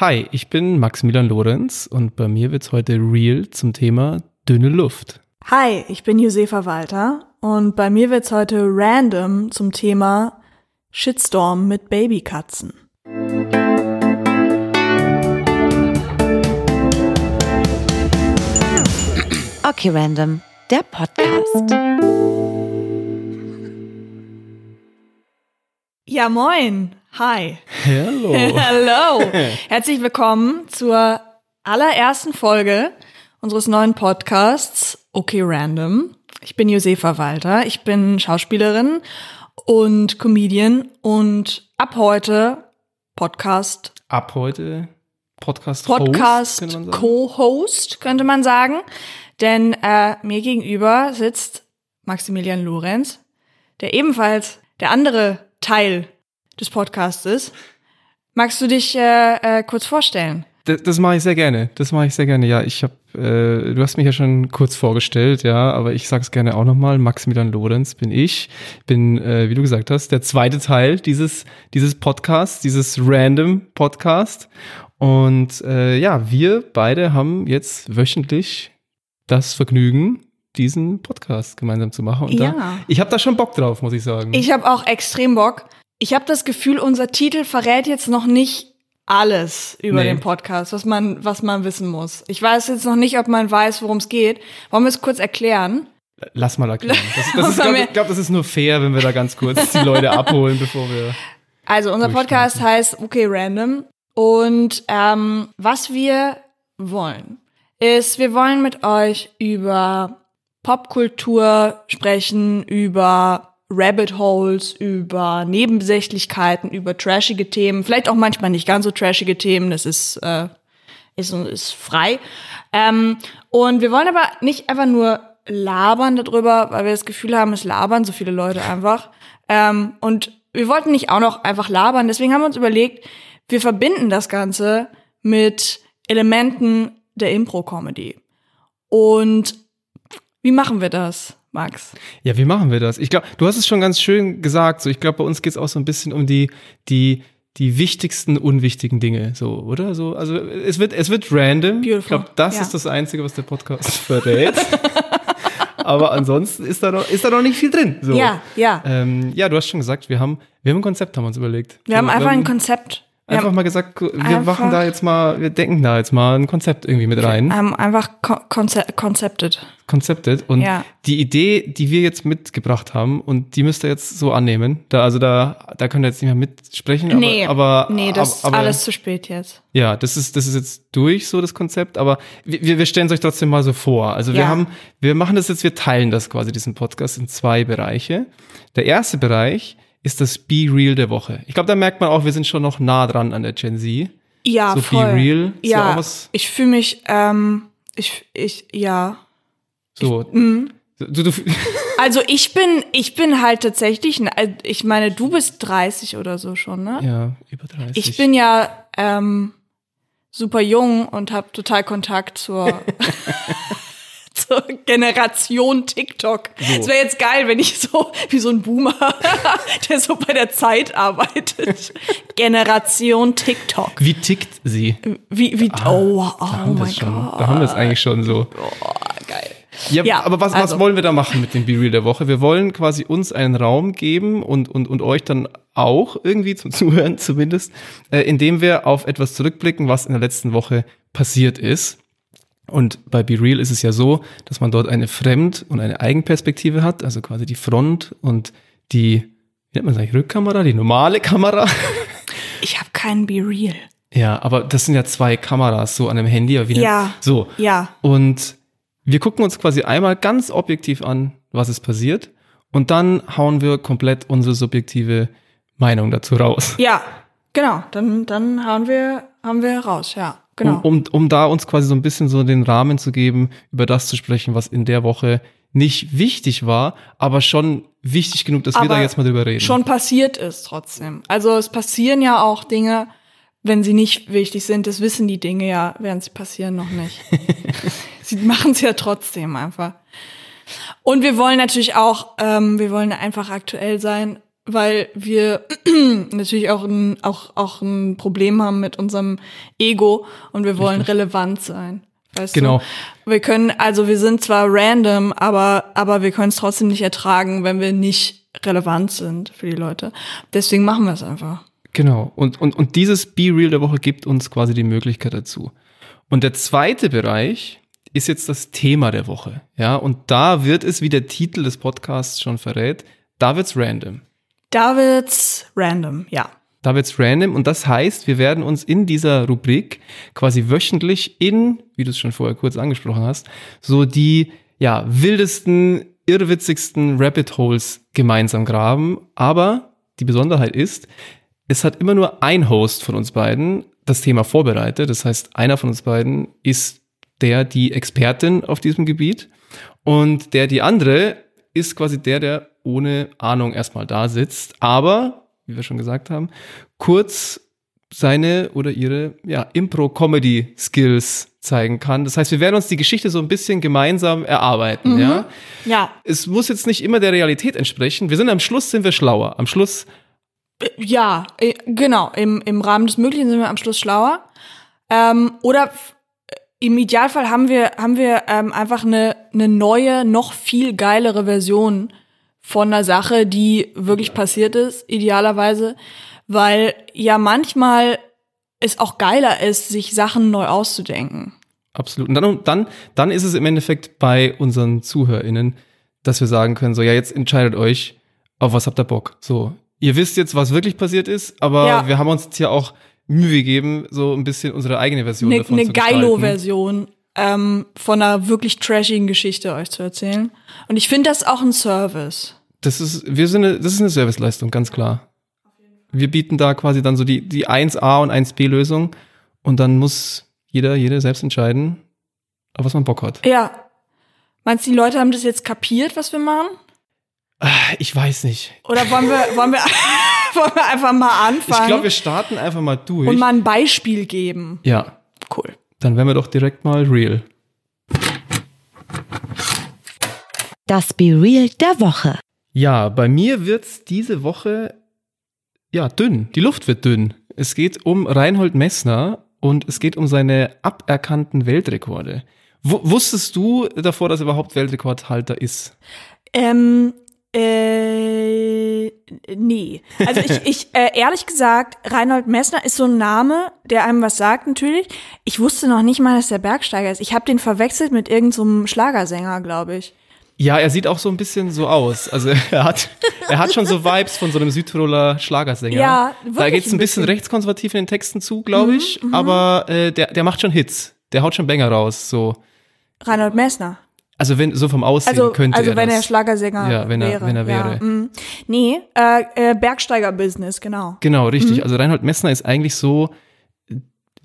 Hi, ich bin Maximilian Lorenz und bei mir wird's heute real zum Thema dünne Luft. Hi, ich bin Josefa Walter und bei mir wird's heute random zum Thema Shitstorm mit Babykatzen. Okay, Random, der Podcast. Ja, moin. Hi. Hallo. Hallo. Herzlich willkommen zur allerersten Folge unseres neuen Podcasts Okay Random. Ich bin Josefa Walter. Ich bin Schauspielerin und Comedian und ab heute Podcast Ab heute Podcast Podcast. Co-Host könnte man sagen, denn äh, mir gegenüber sitzt Maximilian Lorenz, der ebenfalls der andere Teil des Podcasts ist. Magst du dich äh, äh, kurz vorstellen? Das, das mache ich sehr gerne. Das mache ich sehr gerne. Ja, ich habe, äh, du hast mich ja schon kurz vorgestellt, ja, aber ich sag's gerne auch nochmal. Maximilian Lorenz bin ich. Bin, äh, wie du gesagt hast, der zweite Teil dieses dieses Podcasts, dieses Random Podcast. Und äh, ja, wir beide haben jetzt wöchentlich das Vergnügen, diesen Podcast gemeinsam zu machen. Und Ja. da, ich habe da schon Bock drauf, muss ich sagen. Ich habe auch extrem Bock. Ich habe das Gefühl, unser Titel verrät jetzt noch nicht alles über Nee. den Podcast, was man, was man wissen muss. Ich weiß jetzt noch nicht, ob man weiß, worum es geht. Wollen wir es kurz erklären? Lass mal erklären. Das, das ist, glaub, ich glaube, das ist nur fair, wenn wir da ganz kurz die Leute abholen, bevor wir. Also unser Podcast heißt Okay Random und ähm, was wir wollen ist, wir wollen mit euch über Popkultur sprechen, über Rabbit Holes, über Nebensächlichkeiten, über trashige Themen, vielleicht auch manchmal nicht ganz so trashige Themen, das ist, äh, ist, ist frei. Ähm, und wir wollen aber nicht einfach nur labern darüber, weil wir das Gefühl haben, es labern so viele Leute einfach. Ähm, und wir wollten nicht auch noch einfach labern, deswegen haben wir uns überlegt, wir verbinden das Ganze mit Elementen der Impro-Comedy. Und wie machen wir das, Max? Ja, wie machen wir das? Ich glaube, du hast es schon ganz schön gesagt. So, ich glaube, bei uns geht es auch so ein bisschen um die, die, die wichtigsten, unwichtigen Dinge, so, oder? So, also es wird, es wird random. Beautiful. Ich glaube, das Ja. ist das Einzige, was der Podcast verrät. Aber ansonsten ist da noch, ist da noch nicht viel drin. So. Ja, ja. Ähm, ja, du hast schon gesagt, wir haben, wir haben ein Konzept, haben wir uns überlegt. Wir haben So, einfach ein Konzept. Einfach mal gesagt, wir einfach- machen da jetzt mal, wir denken da jetzt mal ein Konzept irgendwie mit rein. haben einfach ko- konze konzeptet. Concepted. Und Ja. die Idee, die wir jetzt mitgebracht haben, und die müsst ihr jetzt so annehmen. Da, also da, da könnt ihr jetzt nicht mehr mitsprechen. Aber, nee, aber, nee, das aber, ist alles zu spät jetzt. Ja, das ist, das ist jetzt durch, so das Konzept, aber wir, wir stellen es euch trotzdem mal so vor. Also wir Ja. haben, wir machen das jetzt, wir teilen das quasi, diesen Podcast in zwei Bereiche. Der erste Bereich ist das Be Real der Woche. Ich glaube, da merkt man auch, wir sind schon noch nah dran an der Gen Z. Ja, So voll. Be Real ja Ja, ich fühle mich, ähm, ich, ich, ja. So. mhm. Du, du, Also ich bin, ich bin halt tatsächlich, äh, ich meine, du bist 30 oder so schon, ne? ja, über 30. Ich bin ja ähm, super jung und habe total Kontakt zur, zur Generation TikTok. Es wäre jetzt geil, wenn ich so wie so ein Boomer, der so bei der Zeit arbeitet. Generation TikTok. Wie tickt sie? Wie, wie, oh, oh Da haben wir mein schon. Gott. Da haben wir es eigentlich schon so. Geil. Ja, Ja, aber was, was also. wollen wir da machen mit dem Be Real der Woche? Wir wollen quasi uns einen Raum geben und, und, und euch dann auch irgendwie zum Zuhören zumindest, äh, indem wir auf etwas zurückblicken, was in der letzten Woche passiert ist. Und bei Be Real ist es ja so, dass man dort eine Fremd- und eine Eigenperspektive hat, also quasi die Front und die, wie nennt man das eigentlich, Rückkamera, die normale Kamera. Ich habe keinen Be Real. Ja, aber das sind ja zwei Kameras so an einem Handy. Wie nennt- Ja. So. Ja. Und wir gucken uns quasi einmal ganz objektiv an, was ist passiert. Und dann hauen wir komplett unsere subjektive Meinung dazu raus. Ja, genau. Dann, dann haben wir, haben wir raus, ja. Genau. Um, um, um da uns quasi so ein bisschen so den Rahmen zu geben, über das zu sprechen, was in der Woche nicht wichtig war, aber schon wichtig genug, dass wir Aber da jetzt mal drüber reden. schon passiert ist trotzdem. Also es passieren ja auch Dinge, wenn sie nicht wichtig sind. Das wissen die Dinge ja, während sie passieren, noch nicht. sie machen es ja trotzdem einfach. Und wir wollen natürlich auch, ähm, wir wollen einfach aktuell sein, weil wir natürlich auch ein, auch, auch ein Problem haben mit unserem Ego und wir wollen Richtig. relevant sein. Weißt Genau. Du? Wir können, also wir sind zwar random, aber, aber wir können es trotzdem nicht ertragen, wenn wir nicht relevant sind für die Leute. Deswegen machen wir es einfach. Genau. Und, und, und dieses Be Real der Woche gibt uns quasi die Möglichkeit dazu. Und der zweite Bereich ist jetzt das Thema der Woche. Ja, und da wird es, wie der Titel des Podcasts schon verrät, da wird's random. Davids random, ja. Da wird's random und das heißt, wir werden uns in dieser Rubrik quasi wöchentlich in, wie du es schon vorher kurz angesprochen hast, so die ja wildesten, irrwitzigsten Rabbit Holes gemeinsam graben. Aber die Besonderheit ist, es hat immer nur ein Host von uns beiden das Thema vorbereitet. Das heißt, einer von uns beiden ist der, die Expertin auf diesem Gebiet und der, die andere, ist quasi der, der ohne Ahnung erstmal da sitzt, aber, wie wir schon gesagt haben, kurz seine oder ihre ja, Impro-Comedy-Skills zeigen kann. Das heißt, wir werden uns die Geschichte so ein bisschen gemeinsam erarbeiten. Ja? Ja, Es muss jetzt nicht immer der Realität entsprechen. Wir sind am Schluss sind wir schlauer. Am Schluss ja, äh, genau. Im, Im Rahmen des Möglichen sind wir am Schluss schlauer. Ähm, oder f- im Idealfall haben wir, haben wir ähm, einfach eine, eine neue, noch viel geilere Version von einer Sache, die wirklich passiert ist, idealerweise. Weil ja manchmal es auch geiler ist, sich Sachen neu auszudenken. Absolut. Und dann, dann, dann ist es im Endeffekt bei unseren ZuhörerInnen, dass wir sagen können, so, ja, jetzt entscheidet euch, auf was habt ihr Bock. So, ihr wisst jetzt, was wirklich passiert ist, aber Ja. wir haben uns jetzt hier auch Mühe gegeben, so ein bisschen unsere eigene Version Eine davon ne zu gestalten. Geilo-Version ähm, von einer wirklich trashigen Geschichte euch zu erzählen. Und ich finde das auch ein Service. Das ist, wir sind eine, das ist eine Serviceleistung, ganz klar. Wir bieten da quasi dann so die, die 1a und 1b-Lösung und dann muss jeder, jede selbst entscheiden, auf was man Bock hat. Ja. Meinst du, die Leute haben das jetzt kapiert, was wir machen? Ich weiß nicht. Oder wollen wir, wollen wir, wollen wir einfach mal Ich anfangen glaube, wir starten einfach mal durch. und mal ein Beispiel geben? ja, Cool. dann wären wir doch direkt mal real. Das Be Real der Woche. Ja, bei mir wird's diese Woche ja dünn. Die Luft wird dünn. Es geht um Reinhold Messner und es geht um seine aberkannten Weltrekorde. W wusstest du davor, dass er überhaupt Weltrekordhalter ist? Ähm, äh, nee. Also ich, ich äh, ehrlich gesagt, Reinhold Messner ist so ein Name, der einem was sagt natürlich. Ich wusste noch nicht mal, dass der Bergsteiger ist. Ich habe den verwechselt mit irgendeinem Schlagersänger, glaube ich. Ja, er sieht auch so ein bisschen so aus. Also er hat, er hat schon so Vibes von so einem Südtiroler Schlagersänger. Ja, Da geht's ein ein bisschen bisschen. Mhm, rechtskonservativ in den Texten zu, glaube ich. aber äh, der, der macht schon Hits. Der haut schon Banger raus. So. Reinhold Messner. Also wenn so vom Aussehen Also, könnte also er wenn das. er Schlagersänger Ja, wenn er- wäre. wenn er wäre. Ja, mm. nee, äh, äh, Bergsteiger-Business, genau. Genau, Mhm. richtig. Also Reinhold Messner ist eigentlich so,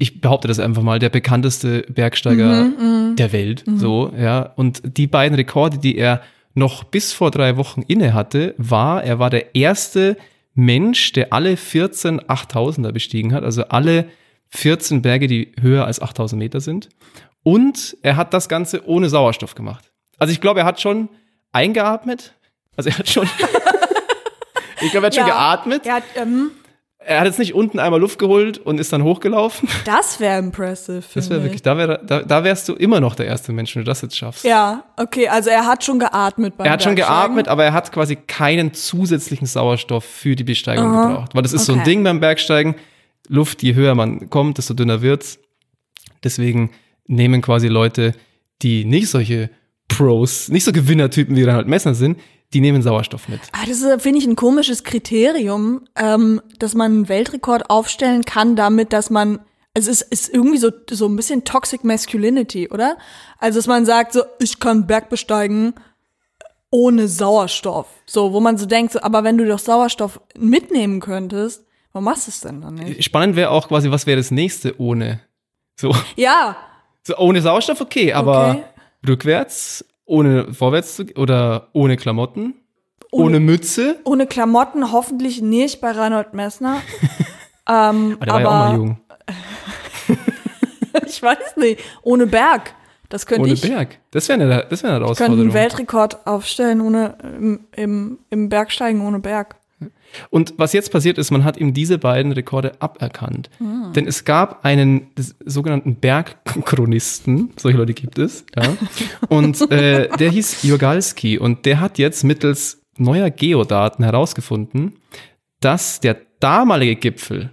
ich behaupte das einfach mal, der bekannteste Bergsteiger Mhm, der Welt. So, ja. Und die beiden Rekorde, die er noch bis vor drei Wochen inne hatte, war, er war der erste Mensch, der alle 14 8000er bestiegen hat, also alle 14 Berge, die höher als 8000 Meter sind. Und er hat das Ganze ohne Sauerstoff gemacht. Also ich glaube, er hat schon eingeatmet. Also er hat schon, ich glaube, er hat schon Ja. geatmet. Er hat, ähm, Er hat jetzt nicht unten einmal Luft geholt und ist dann hochgelaufen. das wäre impressive. Das wäre ich. wirklich, da, wär, da, da wärst du immer noch der erste Mensch, wenn du das jetzt schaffst. Ja, okay, also er hat schon geatmet beim Er hat schon geatmet, aber er hat quasi keinen zusätzlichen Sauerstoff für die Besteigung gebraucht. Weil das ist so ein Okay. Ding beim Bergsteigen. Luft, je höher man kommt, desto dünner wird's. Deswegen nehmen quasi Leute, die nicht solche Pros, nicht so Gewinnertypen wie Reinhold Messner sind, die nehmen Sauerstoff mit. Ah, das ist, finde ich, ein komisches Kriterium, ähm, dass man einen Weltrekord aufstellen kann, damit, dass man, also es ist irgendwie so, so ein bisschen Toxic Masculinity, oder? Also, dass man sagt, so, ich kann Berg besteigen ohne Sauerstoff. So, wo man so denkt, so, aber wenn du doch Sauerstoff mitnehmen könntest, warum machst du es denn dann nicht? Spannend wäre auch quasi, was wäre das nächste ohne? So, Ja, so ohne Sauerstoff, okay, aber Okay. rückwärts, ohne vorwärts zu, oder ohne Klamotten, ohne, Mütze. ohne Klamotten hoffentlich nicht bei Reinhold Messner. ähm, Ah, der war ja auch mal jung. ich weiß nicht, ohne Berg. Das könnte Ohne ich. Berg. Das wäre eine, das wär eine könnte Herausforderung. einen Weltrekord aufstellen ohne im, im, im Bergsteigen ohne Berg. Und was jetzt passiert ist, man hat ihm diese beiden Rekorde aberkannt. Denn es gab einen sogenannten Bergchronisten, solche Leute gibt es, ja. Und äh, der hieß Jogalski und der hat jetzt mittels neuer Geodaten herausgefunden, dass der damalige Gipfel,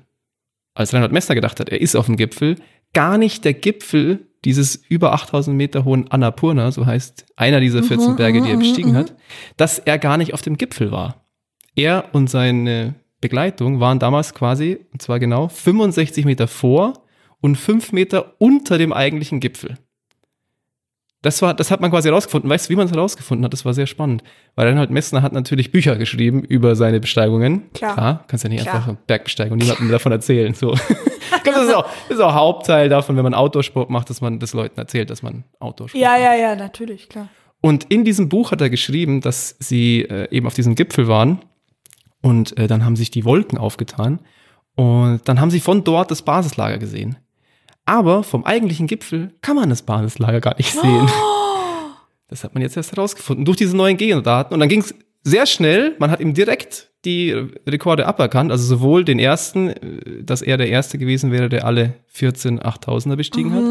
als Reinhard Messner gedacht hat, er ist auf dem Gipfel, gar nicht der Gipfel dieses über 8000 Meter hohen Annapurna, so heißt einer dieser 14 Berge, die er bestiegen hat, dass er gar nicht auf dem Gipfel war. Er und seine Begleitung waren damals quasi, und zwar genau 65 Meter vor und 5 Meter unter dem eigentlichen Gipfel. Das war, das hat man quasi herausgefunden. Weißt du, wie man es herausgefunden hat? Das war sehr spannend. Weil Reinhold Messner hat natürlich Bücher geschrieben über seine Besteigungen. Klar. kannst ja nicht Klar. einfach einen Berg besteigen und niemandem davon erzählen. So. Das ist auch, das ist auch Hauptteil davon, wenn man Outdoor-Sport macht, dass man das Leuten erzählt, dass man Outdoor-Sport Ja, macht. ja, ja, natürlich, klar. Und in diesem Buch hat er geschrieben, dass sie äh, eben auf diesem Gipfel waren und äh, dann haben sich die Wolken aufgetan und dann haben sie von dort das Basislager gesehen. Aber vom eigentlichen Gipfel kann man das Basislager gar nicht sehen. Das hat man jetzt erst herausgefunden durch diese neuen Geodaten. Und dann ging es sehr schnell. Man hat ihm direkt die Rekorde aberkannt. Also sowohl den ersten, äh, dass er der Erste gewesen wäre, der alle 14 8000er bestiegen hat,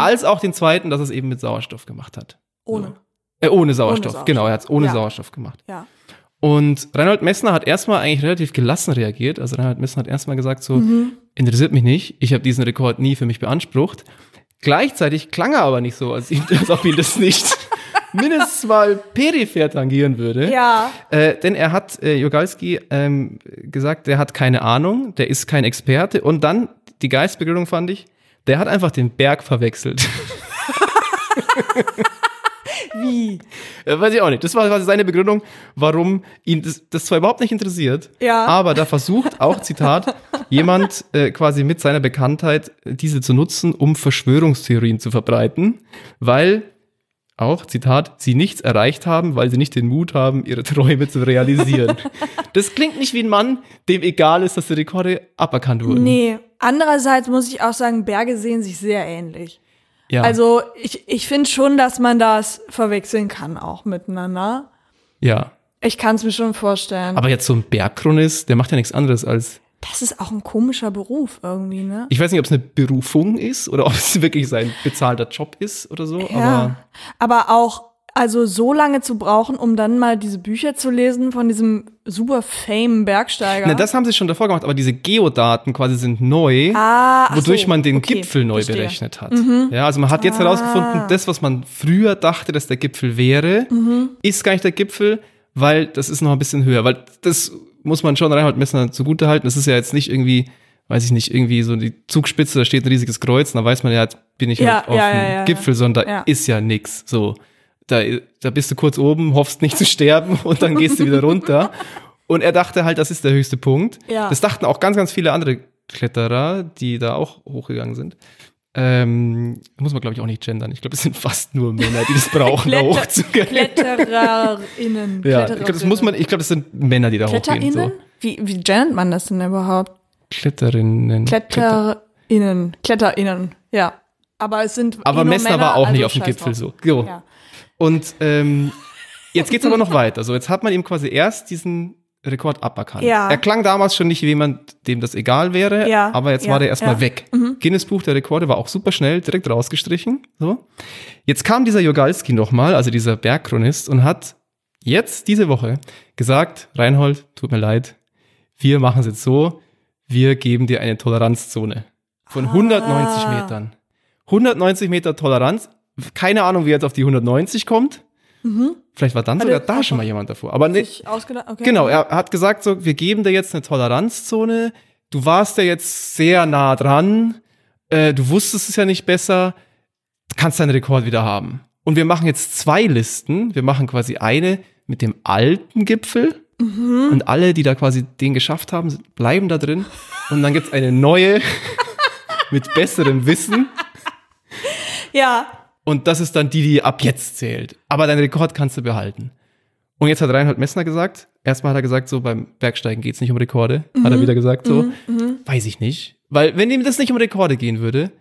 als auch den zweiten, dass er es eben mit Sauerstoff gemacht hat. Ohne. Äh, ohne Sauerstoff, Sauerstoff. genau, er hat es ohne Ja. Sauerstoff gemacht. Ja. Und Reinhold Messner hat erstmal eigentlich relativ gelassen reagiert. Also Reinhold Messner hat erstmal gesagt so, Mhm. interessiert mich nicht, ich habe diesen Rekord nie für mich beansprucht. Gleichzeitig klang er aber nicht so, als, ihm, als ob ihn das nicht mindestens mal peripher tangieren würde. Ja. Äh, denn er hat, äh, Jogalski, ähm, gesagt, der hat keine Ahnung, der ist kein Experte. Und dann, die Geistbegründung fand ich, der hat einfach den Berg verwechselt. Äh, weiß ich auch nicht. Das war quasi seine Begründung, warum ihn das, das zwar überhaupt nicht interessiert, Ja. aber da versucht auch, Zitat, jemand äh, quasi mit seiner Bekanntheit diese zu nutzen, um Verschwörungstheorien zu verbreiten, weil auch, Zitat, sie nichts erreicht haben, weil sie nicht den Mut haben, ihre Träume zu realisieren. das klingt nicht wie ein Mann, dem egal ist, dass die Rekorde aberkannt wurden. Nee. Andererseits muss ich auch sagen, Berge sehen sich sehr ähnlich. Ja, Also ich, ich finde schon, dass man das verwechseln kann auch miteinander. ja. Ich kann es mir schon vorstellen. Aber jetzt so ein Bergchronist, der macht ja nichts anderes als das ist auch ein komischer Beruf irgendwie, ne? Ich weiß nicht, ob es eine Berufung ist oder ob es wirklich sein bezahlter Job ist oder so, aber Ja. Aber auch, also so lange zu brauchen, um dann mal diese Bücher zu lesen von diesem super fame Bergsteiger. Na, das haben sie schon davor gemacht, aber diese Geodaten quasi sind neu, ah, wodurch so, man den okay, Gipfel neu verstehe. Mhm. berechnet hat. Ja, also man hat jetzt herausgefunden, das, was man früher dachte, dass der Gipfel wäre, Mhm. ist gar nicht der Gipfel, weil das ist noch ein bisschen höher, weil das muss man schon Reinhold Messner zugute halten. Das ist ja jetzt nicht irgendwie, weiß ich nicht, irgendwie so die Zugspitze, da steht ein riesiges Kreuz, und da weiß man ja, jetzt bin ich Ja, halt auf ja, dem ja, Gipfel, sondern da ist ja nix. So, da, da bist du kurz oben, hoffst nicht zu sterben und dann gehst du wieder runter. Und er dachte halt, das ist der höchste Punkt. Ja. Das dachten auch ganz, ganz viele andere Kletterer, die da auch hochgegangen sind. Ähm, muss man, glaube ich, auch nicht gendern. Ich glaube, es sind fast nur Männer, die das brauchen, da Kletter- hochzugehen. KlettererInnen. Ja, ich glaube, das muss man, ich glaube, das sind Männer, die da hochgehen. KletterInnen? So. Wie, wie gendert man das denn überhaupt? Kletterinnen. Kletter- KletterInnen. KletterInnen, ja. Aber es sind. Aber eh Messner Männer, war auch nicht also auf dem Gipfel drauf. so. so. Ja. Und ähm, jetzt geht's aber noch weiter. So, jetzt hat man ihm quasi erst diesen Rekord aberkannt. Ja. Er klang damals schon nicht wie jemand, dem das egal wäre, Ja, aber jetzt ja, war der erstmal ja. Mhm. weg. Guinness Buch der Rekorde war auch super schnell, direkt rausgestrichen. So. Jetzt kam dieser Jogalski nochmal, also dieser Bergchronist, und hat jetzt diese Woche gesagt, Reinhold, tut mir leid, wir machen es jetzt so, wir geben dir eine Toleranzzone von 190 Ah. Metern. 190 Meter Toleranz, keine Ahnung, wie er jetzt auf die 190 kommt. Vielleicht war dann Hat sogar da schon mal jemand davor. Aber ne? Okay. Genau, er hat gesagt, so, wir geben dir jetzt eine Toleranzzone. Du warst ja jetzt sehr nah dran. Äh, du wusstest es ja nicht besser. Du kannst deinen Rekord wieder haben. Und wir machen jetzt zwei Listen. Wir machen quasi eine mit dem alten Gipfel. Und alle, die da quasi den geschafft haben, bleiben da drin. Und dann gibt's eine neue mit besserem Wissen. Ja. Und das ist dann die, die ab jetzt zählt. Aber deinen Rekord kannst du behalten. Und jetzt hat Reinhold Messner gesagt, erstmal hat er gesagt, so beim Bergsteigen geht's nicht um Rekorde. Hat er wieder gesagt, so. Weiß ich nicht. Weil wenn ihm das nicht um Rekorde gehen würde,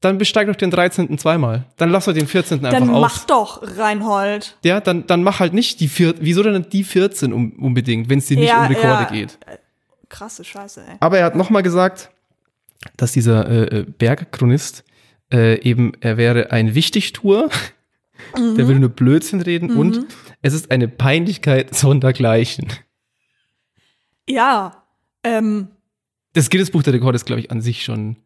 dann besteig doch den 13. zweimal. Dann lass doch den 14. einfach Dann aus. mach doch, Reinhold. Ja, dann, dann mach halt nicht die vier, wieso denn die 14 um, unbedingt, wenn es dir nicht Ja, um Rekorde ja. geht? krasse Scheiße, ey. Aber er hat nochmal gesagt, dass dieser äh, äh, Bergchronist äh, eben, er wäre ein Wichtigtuer, der würde nur Blödsinn reden und es ist eine Peinlichkeit sondergleichen. Ja, ähm, Das Guinness-Buch der Rekorde ist, glaube ich, an sich schon eine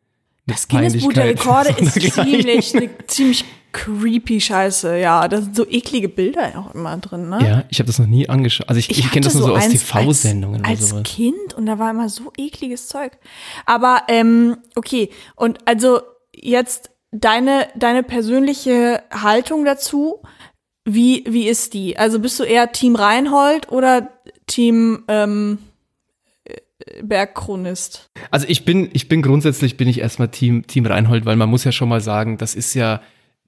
das Guinness-Buch der Rekorde ist ziemlich, eine ziemlich creepy Scheiße, ja. Da sind so eklige Bilder auch immer drin, ne? Ja, ich habe das noch nie angeschaut. Also ich, ich, kenne das nur so aus TV-Sendungen als, oder sowas. Als Kind und da war immer so ekliges Zeug. Aber ähm, okay, und also jetzt deine deine persönliche Haltung dazu, wie wie ist die? Also bist du eher Team Reinhold oder Team ähm, äh, Bergchronist? Also ich bin, ich bin grundsätzlich bin ich erstmal Team, Team Reinhold, weil man muss ja schon mal sagen, das ist ja,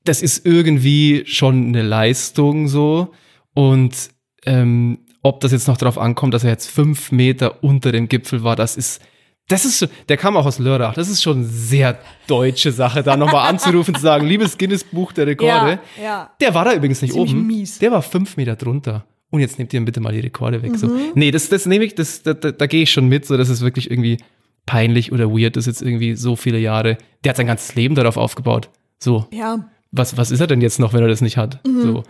das ist irgendwie schon eine Leistung so. Und ähm, ob das jetzt noch darauf ankommt, dass er jetzt fünf Meter unter dem Gipfel war, das ist, das ist, schon- der kam auch aus Lörrach. Das ist schon eine sehr deutsche Sache, da nochmal anzurufen, zu sagen, liebes Guinness-Buch der Rekorde. Ja, ja. Der war da übrigens nicht Ziemlich oben. mies. Der war fünf Meter drunter. Und jetzt nehmt ihr bitte mal die Rekorde weg. So. Nee, das, das nehme ich, das, da, da, da gehe ich schon mit. So, das ist wirklich irgendwie peinlich oder weird. Ist jetzt irgendwie so viele Jahre. Der hat sein ganzes Leben darauf aufgebaut. So, Ja. was, was ist er denn jetzt noch, wenn er das nicht hat? So.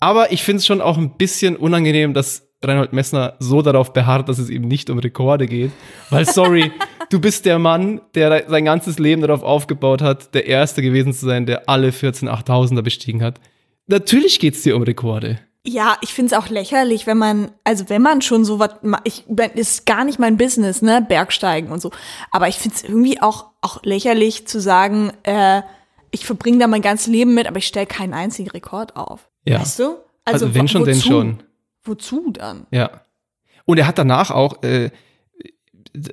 Aber ich finde es schon auch ein bisschen unangenehm, dass Reinhold Messner so darauf beharrt, dass es ihm nicht um Rekorde geht. Weil, sorry, du bist der Mann, der sein ganzes Leben darauf aufgebaut hat, der Erste gewesen zu sein, der alle 14 8000er bestiegen hat. Natürlich geht es dir um Rekorde. Ja, ich find's auch lächerlich, wenn man, also wenn man schon so was, ich ist gar nicht mein Business, ne, Bergsteigen und so. Aber ich find's irgendwie auch auch lächerlich zu sagen, äh, ich verbringe da mein ganzes Leben mit, aber ich stelle keinen einzigen Rekord auf. Ja. Weißt du? Also, wenn wo- schon, denn schon. Wozu dann? Ja. Und er hat danach auch, äh,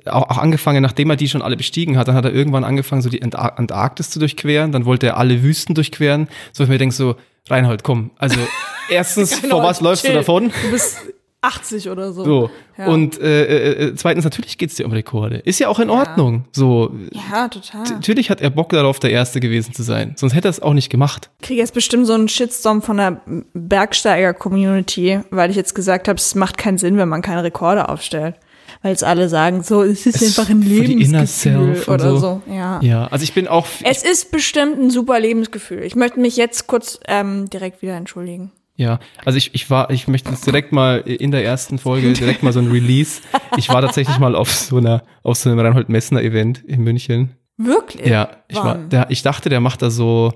auch, auch angefangen, nachdem er die schon alle bestiegen hat, dann hat er irgendwann angefangen, so die Antar Antarktis zu durchqueren, dann wollte er alle Wüsten durchqueren. So ich mir denke so, Reinhold, komm, also erstens, vor was läufst du Chill. davon? Du bist 80 oder so. So. Ja. Und äh, äh, zweitens, natürlich geht's dir um Rekorde. Ist ja auch in Ordnung. So. Ja, total. Natürlich hat er Bock darauf, der Erste gewesen zu sein. Sonst hätte er es auch nicht gemacht. Ich kriege jetzt bestimmt so einen Shitstorm von der Bergsteiger-Community, weil ich jetzt gesagt habe, es macht keinen Sinn, wenn man keine Rekorde aufstellt. Weil jetzt alle sagen, so, es ist Es einfach ein Lebensgefühl oder so. so. Ja. Ja, also ich bin auch. Es ist bestimmt ein super Lebensgefühl. Ich möchte mich jetzt kurz ähm, direkt wieder entschuldigen. Ja, also ich, ich war, ich möchte jetzt direkt mal in der ersten Folge direkt mal so ein Release. Ich war tatsächlich mal auf so einer, auf so einem Reinhold Messner Event in München. Wirklich? Ja, ich war, Wann? der, ich dachte, der macht da so,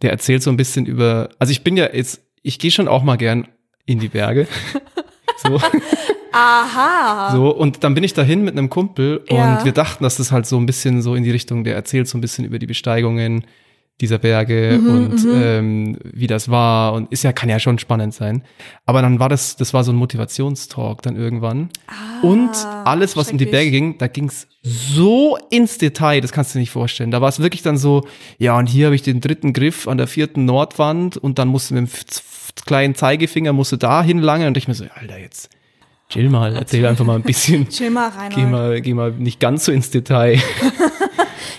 der erzählt so ein bisschen über, also ich bin ja jetzt, ich gehe schon auch mal gern in die Berge. So, Aha. so, und dann bin ich dahin mit einem Kumpel Ja. und wir dachten, dass das halt so ein bisschen so in die Richtung, der erzählt so ein bisschen über die Besteigungen dieser Berge Mhm, und ähm, wie das war und ist ja, kann ja schon spannend sein. Aber dann war das, das war so ein Motivationstalk dann irgendwann. und alles, was um die Ah. Berge ging, da ging's so ins Detail, das kannst du dir nicht vorstellen. Da war es wirklich dann so, ja, und hier habe ich den dritten Griff an der vierten Nordwand und dann musst du mit dem kleinen Zeigefinger musst du da hinlangen und ich mir so, Alter, jetzt chill mal, erzähl einfach mal ein bisschen. Chill mal rein. Geh mal, geh mal nicht ganz so ins Detail.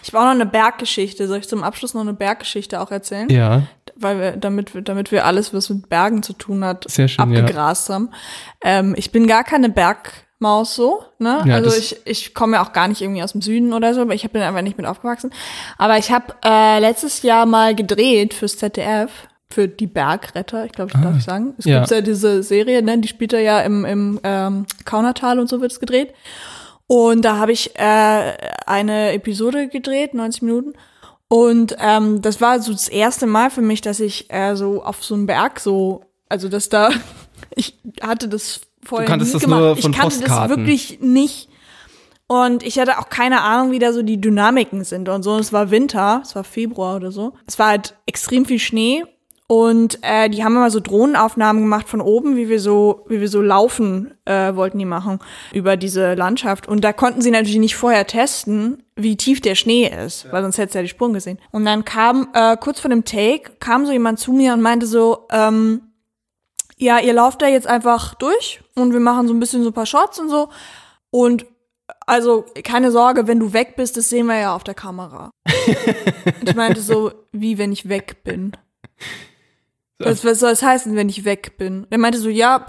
Ich war auch noch eine Berggeschichte. Soll ich zum Abschluss noch eine Berggeschichte auch erzählen? Ja, Weil wir, damit, wir- damit wir alles, was mit Bergen zu tun hat, Sehr schön, ja. abgegrast haben. Ähm, ich bin gar keine Bergmaus so, ne? Ja, also ich, ich komme ja auch gar nicht irgendwie aus dem Süden oder so, aber ich bin einfach nicht mit aufgewachsen. Aber ich habe äh, letztes Jahr mal gedreht fürs ZDF. Für die Bergretter, ich glaube, das darf ich sagen. Es Ah. ja. gibt ja diese Serie, ne? die spielt ja im, im ähm, Kaunertal und so wird es gedreht. Und da habe ich äh, eine Episode gedreht, 90 Minuten. Und ähm, das war so das erste Mal für mich, dass ich äh, so auf so einen Berg so, also dass da, ich hatte das vorher kanntest nie das gemacht. nur von ich kannte Postkarten. das wirklich nicht. Und ich hatte auch keine Ahnung, wie da so die Dynamiken sind und so. Und es war Winter, es war Februar oder so. Es war halt extrem viel Schnee. Und äh, die haben immer so Drohnenaufnahmen gemacht von oben, wie wir so, wie wir so laufen äh, wollten die machen über diese Landschaft. Und da konnten sie natürlich nicht vorher testen, wie tief der Schnee ist, weil sonst hättest du ja die Spuren gesehen. Und dann kam äh, kurz vor dem Take kam so jemand zu mir und meinte so, ähm, ja, ihr lauft da jetzt einfach durch und wir machen so ein bisschen so ein paar Shots und so. Und also keine Sorge, wenn du weg bist, das sehen wir ja auf der Kamera. Und ich meinte so, wie wenn ich weg bin. Was, was soll es heißen, wenn ich weg bin? Er meinte so, ja,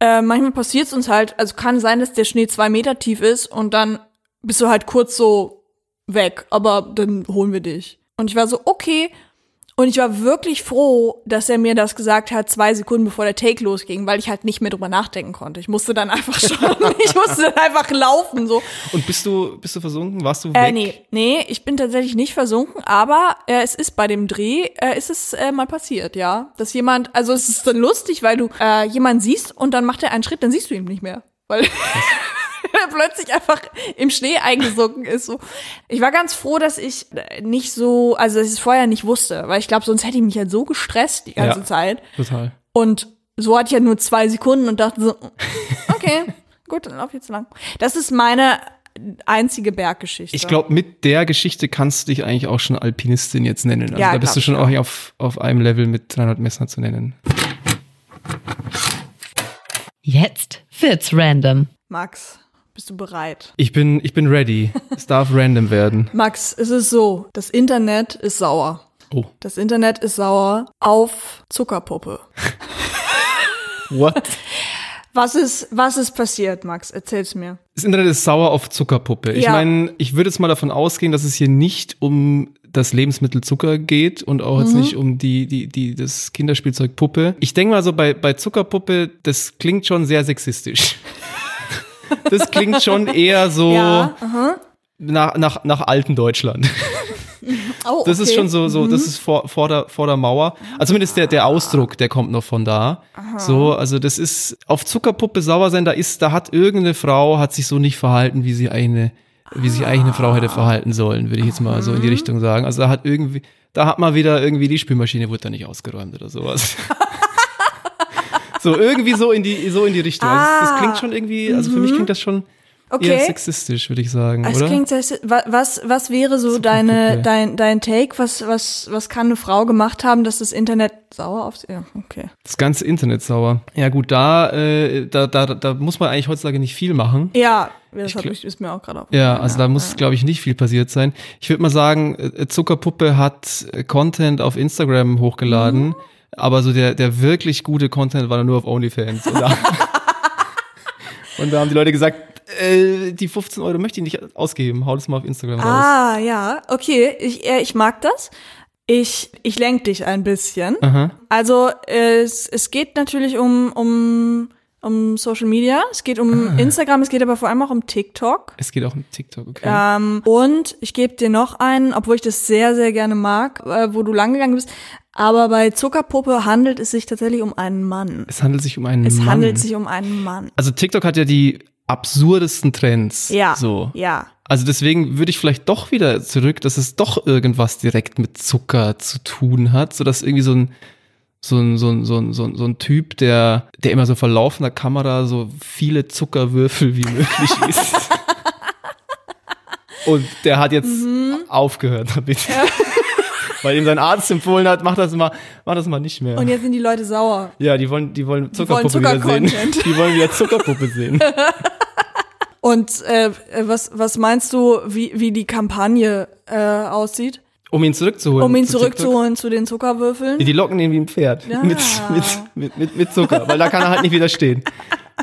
äh, manchmal passiert es uns halt, also kann sein, dass der Schnee zwei Meter tief ist und dann bist du halt kurz so weg, aber dann holen wir dich. Und ich war so, okay. Und ich war wirklich froh, dass er mir das gesagt hat, zwei Sekunden bevor der Take losging, weil ich halt nicht mehr drüber nachdenken konnte. Ich musste dann einfach schon, ich musste dann einfach laufen, so. Und bist du, bist du versunken? Warst du weg? Äh, nee, nee, ich bin tatsächlich nicht versunken, aber äh, es ist bei dem Dreh, äh, ist es äh, mal passiert, ja. Dass jemand, also es ist dann lustig, weil du äh, jemanden siehst und dann macht er einen Schritt, dann siehst du ihn nicht mehr. Weil er plötzlich einfach im Schnee eingesunken ist. So. Ich war ganz froh, dass ich nicht so, also dass ich es vorher nicht wusste, weil ich glaube, sonst hätte ich mich halt so gestresst die ganze Ja. Zeit. Total. Und so hatte ich ja nur zwei Sekunden und dachte so, okay, gut, dann lauf jetzt lang. Das ist meine einzige Berggeschichte. Ich glaube, mit der Geschichte kannst du dich eigentlich auch schon Alpinistin jetzt nennen. Also Ja, da bist du schon ich auch auf, auf einem Level mit 300 Messner zu nennen. Jetzt wird's random. Max, bist du bereit? Ich bin, ich bin ready. Es darf random werden. Max, es ist so, das Internet ist sauer. Oh. Das Internet ist sauer auf Zuckerpuppe. What? Was ist, was ist passiert, Max? Erzähl's mir. Das Internet ist sauer auf Zuckerpuppe. Ich Ja. meine, ich würde jetzt mal davon ausgehen, dass es hier nicht um das Lebensmittel Zucker geht und auch Mhm. jetzt nicht um die, die, die, das Kinderspielzeug Puppe. Ich denke mal so bei, bei Zuckerpuppe, das klingt schon sehr sexistisch. Das klingt schon eher so Ja, aha. nach, nach, nach alten Deutschland. Oh, Das ist okay. schon so, so, das ist vor, vor, der, vor der Mauer. Also zumindest der, der Ausdruck, der kommt noch von da. So, also das ist auf Zuckerpuppe sauer sein, da ist, da hat irgendeine Frau, hat sich so nicht verhalten, wie sie eine, wie sich eigentlich eine Frau hätte verhalten sollen, würde ich jetzt mal so in die Richtung sagen. Also da hat irgendwie, da hat mal wieder irgendwie die Spülmaschine wurde da nicht ausgeräumt oder sowas. so, irgendwie so in die, so in die Richtung. Also das, das klingt schon irgendwie, also für mich klingt das schon eher Okay. sexistisch, würde ich sagen, Es oder? klingt wa- was, was wäre so deine, dein, dein Take? Was, was, was kann eine Frau gemacht haben, dass das Internet sauer auf sie, ja, okay. Das ganze Internet sauer. Ja gut, da, äh, da, da, da muss man eigentlich heutzutage nicht viel machen. Ja, das glaub- ich, ist mir auch gerade auf. Ja, also da muss, glaube ich, nicht viel passiert sein. Ich würde mal sagen, äh, Zuckerpuppe hat äh, Content auf Instagram hochgeladen, aber so der, der wirklich gute Content war dann nur auf OnlyFans. Und da, und da haben die Leute gesagt, äh, die 15 Euro möchte ich nicht ausgeben, hau das mal auf Instagram raus. Ah, ja, okay, ich, äh, ich mag das. Ich, ich lenk dich ein bisschen. Aha. Also es, es geht natürlich um, um, um Social Media, es geht Ah. um Instagram, es geht aber vor allem auch um TikTok. Es geht auch um TikTok, okay. Ähm, und ich gebe dir noch einen, obwohl ich das sehr, sehr gerne mag, äh, wo du lang gegangen bist. Aber bei Zuckerpuppe handelt es sich tatsächlich um einen Mann. Es handelt sich um einen Es Mann. handelt sich um einen Mann. also TikTok hat ja die absurdesten Trends. Ja. So. Ja. Also deswegen würde ich vielleicht doch wieder zurück, dass es doch irgendwas direkt mit Zucker zu tun hat, so dass irgendwie so ein so ein, so ein, so ein, so ein, so ein Typ, der, der immer so vor laufender Kamera so viele Zuckerwürfel wie möglich isst. Und der hat jetzt Mhm. aufgehört damit. Weil ihm sein Arzt empfohlen hat, mach das mal, mach das mal nicht mehr. Und jetzt sind die Leute sauer. ja, die wollen, die wollen Zuckerpuppe wollen wieder sehen. Die wollen wieder Zuckerpuppe sehen. Und äh, was, was meinst du, wie, wie die Kampagne äh, aussieht? Um ihn zurückzuholen. Um ihn zu zurückzuholen zu den Zuckerwürfeln? Die locken ihn wie ein Pferd. Ja. Mit, mit, mit, mit, mit Zucker. Weil da kann er halt nicht widerstehen.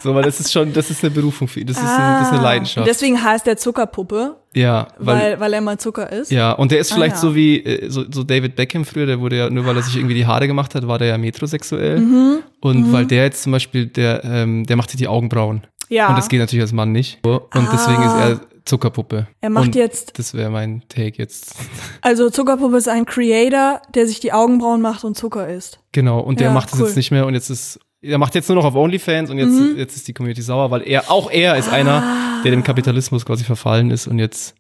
So, weil das ist schon, das ist eine Berufung für ihn. Das ist, ein, das ist eine Ah. Leidenschaft. Deswegen heißt der Zuckerpuppe, ja, weil, weil, weil er mal Zucker ist. ja, und der ist vielleicht ja. so wie äh, so, so David Beckham früher, der wurde ja, nur weil er sich irgendwie die Haare gemacht hat, war der ja metrosexuell. Mhm. Und weil der jetzt zum Beispiel, der, ähm, der macht sich die Augenbrauen. Ja. Und das geht natürlich als Mann nicht. Und deswegen ist er Zuckerpuppe. Er macht und jetzt- Das wäre mein Take jetzt. Also Zuckerpuppe ist ein Creator, der sich die Augenbrauen macht und Zucker isst. Genau, und der Ja, macht es cool. jetzt nicht mehr und jetzt ist, er macht jetzt nur noch auf OnlyFans und jetzt, Mhm. jetzt ist die Community sauer, weil er, auch er ist einer, der dem Kapitalismus quasi verfallen ist und jetzt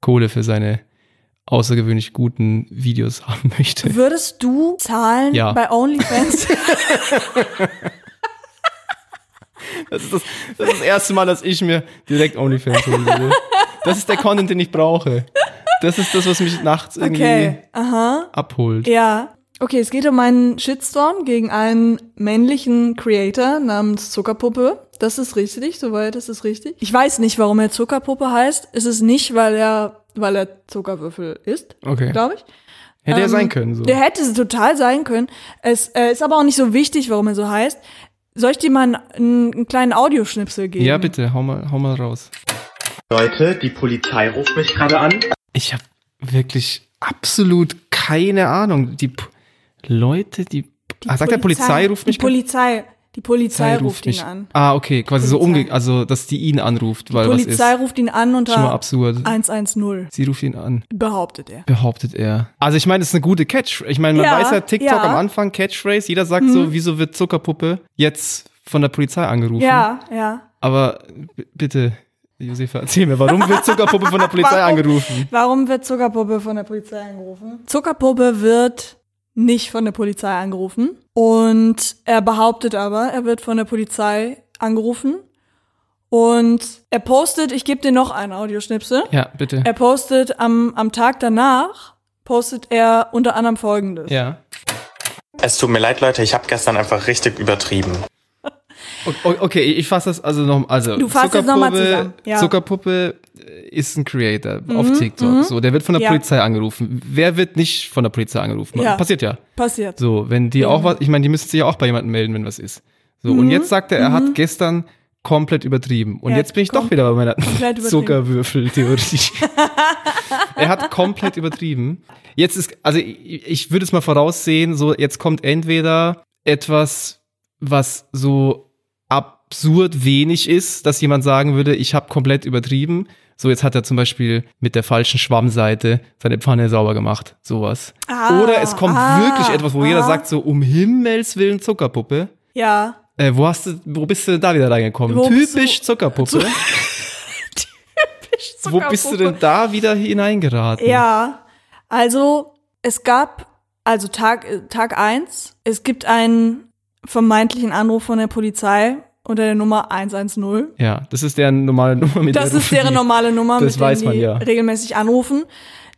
Kohle für seine außergewöhnlich guten Videos haben möchte. Würdest du zahlen Ja. bei OnlyFans? Das ist das, das ist das erste Mal, dass ich mir direkt OnlyFans holen will. Das ist der Content, den ich brauche. Das ist das, was mich nachts irgendwie Okay, abholt. Ja. Okay, es geht um einen Shitstorm gegen einen männlichen Creator namens Zuckerpuppe. Das ist richtig, soweit ist es richtig. Ich weiß nicht, warum er Zuckerpuppe heißt. Es ist nicht, weil er, weil er Zuckerwürfel isst, Okay. glaube ich. Hätte er Ähm, sein können, so. Der hätte es total sein können. Es äh, ist aber auch nicht so wichtig, warum er so heißt. Soll ich dir mal einen, einen kleinen Audioschnipsel geben? Ja, bitte, hau mal, hau mal raus. Leute, die Polizei ruft mich gerade an. Ich habe wirklich absolut keine Ahnung. Die P Leute, die, Die ah, sagt der Polizei ruft mich Die Polizei, die Polizei Polizei ruft ihn mich an. Ah, okay, quasi so Polizei. umge, also dass die ihn anruft, weil Die was Polizei ist. ruft ihn an Schon mal unter absurd. 110, Sie ruft ihn an, behauptet er. behauptet er. Also ich meine, das ist eine gute Catch. Ich meine, man Ja, weiß ja TikTok ja. Mhm. am Anfang Catchphrase. Jeder sagt so, wieso wird Zuckerpuppe jetzt von der Polizei angerufen? Ja, ja. Aber bitte, Josefa, erzähl mir, warum wird Zuckerpuppe von der Polizei Warum? angerufen? Warum wird Zuckerpuppe von der Polizei angerufen? Zuckerpuppe wird nicht von der Polizei angerufen. Und er behauptet aber, er wird von der Polizei angerufen. Und er postet, ich gebe dir noch einen Audioschnipsel. Ja, bitte. Er postet am, am Tag danach, postet er unter anderem folgendes. Ja. Es tut mir leid, Leute, ich habe gestern einfach richtig übertrieben. Okay, ich fasse das also noch, also Du fasst es noch mal zusammen, ja. Zuckerpuppe ist ein Creator auf TikTok. So, der wird von der Ja. Polizei angerufen. Wer wird nicht von der Polizei angerufen? Ja. Passiert ja. Passiert. So, wenn die auch was, ich meine, die müssen sich ja auch bei jemandem melden, wenn was ist. So, Mhm. und jetzt sagt er, er hat gestern komplett übertrieben. Und Ja, jetzt bin ich doch wieder bei meiner. Zuckerwürfel-Theorie. er hat komplett übertrieben. Jetzt ist, also ich, ich würde es mal voraussehen, so jetzt kommt entweder etwas, was so absurd wenig ist, dass jemand sagen würde, ich habe komplett übertrieben. So, jetzt hat er zum Beispiel mit der falschen Schwammseite seine Pfanne sauber gemacht. Sowas. Ah, Oder es kommt ah, wirklich etwas, wo jeder ah. sagt, so um Himmels Willen Zuckerpuppe. Ja. Äh, wo hast du, wo bist du denn da wieder reingekommen? Wo Typisch du- Zuckerpuppe. Wo bist du denn da wieder hineingeraten? Ja, also es gab, also Tag, äh, Tag eins. es gibt einen vermeintlichen Anruf von der Polizei unter der Nummer 110. Ja, das ist deren normale Nummer mit Das der ist deren normale Nummer, Das mit weiß man die ja. regelmäßig anrufen.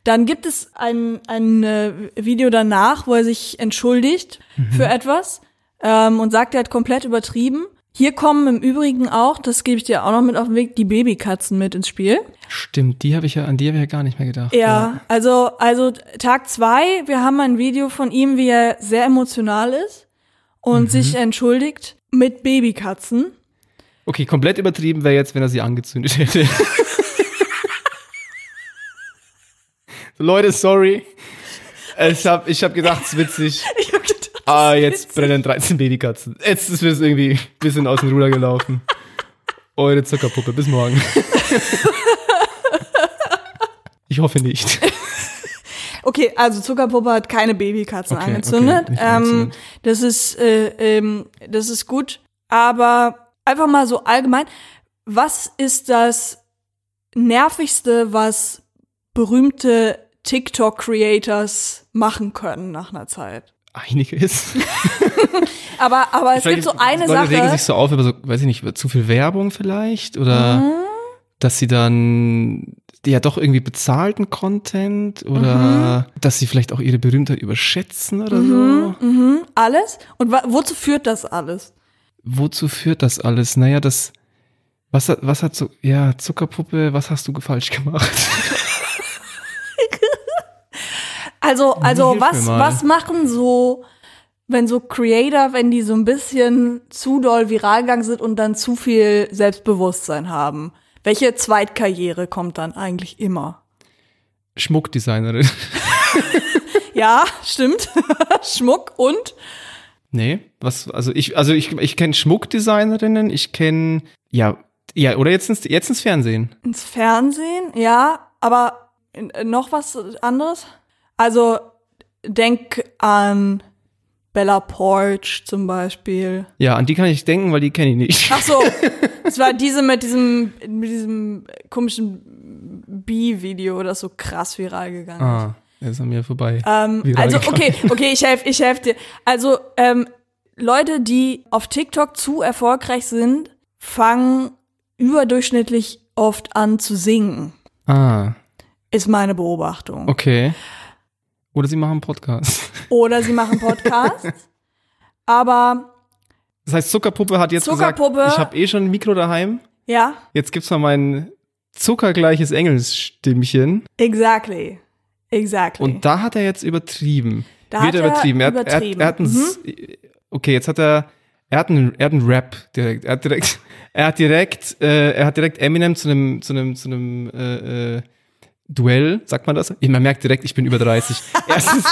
Dann gibt es ein, ein äh, Video danach, wo er sich entschuldigt Mhm. für etwas ähm, und sagt, er hat komplett übertrieben. Hier kommen im Übrigen auch, das gebe ich dir auch noch mit auf den Weg, die Babykatzen mit ins Spiel. Stimmt, die habe ich ja, an die habe ich ja gar nicht mehr gedacht. Ja, also, also Tag zwei, wir haben ein Video von ihm, wie er sehr emotional ist und Mhm. sich entschuldigt mit Babykatzen. Okay, komplett übertrieben wäre jetzt, wenn er sie angezündet hätte. Leute, sorry. Ich habe ich hab gedacht, es ist witzig. Ich hab gedacht, Ah, jetzt brennen 13 Babykatzen. Jetzt ist es irgendwie ein bisschen aus dem Ruder gelaufen. Eure Zuckerpuppe, bis morgen. Ich hoffe nicht. Okay, also Zuckerpuppe hat keine Babykatzen Okay, angezündet. okay, ähm, das ist, äh, ähm, das ist gut. Aber einfach mal so allgemein, was ist das nervigste, was berühmte TikTok-Creators machen können nach einer Zeit? Einiges. Aber, aber es gibt Vielleicht- so eine Leute Sache. regen sich so auf über so, weiß ich nicht, über zu viel Werbung vielleicht oder Mhm. dass sie dann ja doch irgendwie bezahlten Content oder dass sie vielleicht auch ihre Berühmtheit überschätzen oder so. Mhm, alles? Und wozu führt das alles? Wozu führt das alles? Naja, das was hat, was hat so, ja, Zuckerpuppe, was hast du falsch gemacht? Also, also hilf was, was machen so, wenn so Creator, wenn die so ein bisschen zu doll viral gegangen sind und dann zu viel Selbstbewusstsein haben? Welche Zweitkarriere kommt dann eigentlich immer? Schmuckdesignerin. Ja, stimmt. Schmuck und? Nee, was, also ich, also ich, ich kenne Schmuckdesignerinnen, ich kenne, ja, ja, oder jetzt ins, jetzt ins Fernsehen. Ins Fernsehen, ja, aber noch was anderes? Also denk an Bella Porch zum Beispiel. Ja, an die kann ich denken, weil die kenne ich nicht. Ach so, es war diese mit diesem, mit diesem komischen B-Video, das so krass viral gegangen ist. Ah, ist an mir vorbei. Ähm, also gegangen. okay, okay, ich helfe ich helf dir. Also ähm, Leute, die auf TikTok zu erfolgreich sind, fangen überdurchschnittlich oft an zu singen. Ah, Ist meine Beobachtung. okay. Oder sie machen Podcast. Oder sie machen Podcasts. aber Das heißt, Zuckerpuppe hat jetzt Zuckerpuppe- gesagt, ich habe eh schon ein Mikro daheim. ja, Jetzt gibt's mal mein zuckergleiches Engelsstimmchen. exactly. Exactly. Und da hat er jetzt übertrieben. Da Wird hat er er übertrieben. Er, hat- übertrieben. Mhm. Er, hat- er hat S- Okay, jetzt hat er Er hat einen, er hat einen Rap direkt. Er hat direkt, er hat direkt, äh, er hat direkt Eminem zu einem, zu einem, zu einem äh, äh, Duell, sagt man das? Man merkt direkt, ich bin über 30. Erstens,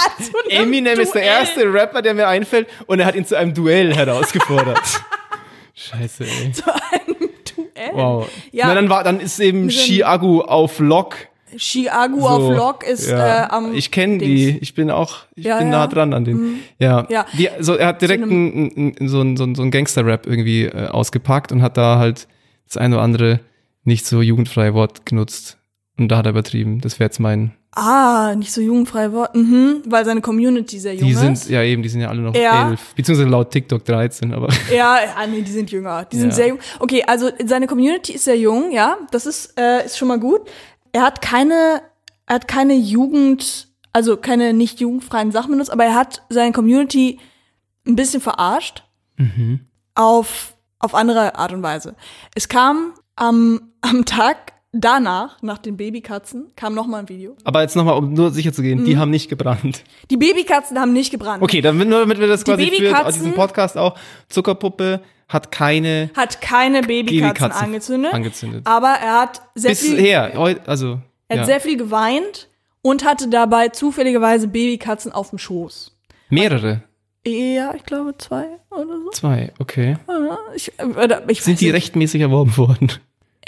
Eminem ist der erste Rapper, der mir einfällt, und er hat ihn zu einem Duell herausgefordert. Scheiße, ey. Zu einem Duell. Wow. Ja. Na, dann war, dann ist eben dem- Chiagu auf Lock. Chiagu So, auf Lock ist ja. äh, am Ich kenne die. Ich bin auch, ich Ja, bin ja. nah dran an den. Ja. Ja. Die, so, er hat direkt Zu ein, so ein, so ein, so ein Gangster-Rap irgendwie äh, ausgepackt und hat da halt das eine oder andere nicht so jugendfreie Wort genutzt. Und da hat er übertrieben. Das wäre jetzt mein. Ah, nicht so jugendfrei Wort. Mhm, weil seine Community sehr jung Die ist. sind, ja eben, die sind ja alle noch Ja. elf. Beziehungsweise laut TikTok 13, aber. Ja, ja, nee, die sind jünger. Die sind Ja. sehr jung. Okay, also seine Community ist sehr jung, ja. Das ist, äh, ist schon mal gut. Er hat keine, er hat keine Jugend, also keine nicht jugendfreien Sachen benutzt, aber er hat seine Community ein bisschen verarscht. Auf, auf andere Art und Weise. Es kam am, am Tag danach, nach den Babykatzen, kam noch mal ein Video. Aber jetzt nochmal, um nur sicher zu gehen, Mhm. die haben nicht gebrannt. Die Babykatzen haben nicht gebrannt. Okay, dann nur damit wir das Die quasi für diesen Podcast auch. Zuckerpuppe hat keine Hat keine Babykatzen, Babykatzen angezündet, angezündet. aber er hat sehr viel Bisher, heu- also. Er hat ja. sehr viel geweint und hatte dabei zufälligerweise Babykatzen auf dem Schoß. Mehrere. Ja, ich glaube zwei oder so. Zwei, okay. Ich, oder, ich Sind die nicht. rechtmäßig erworben worden?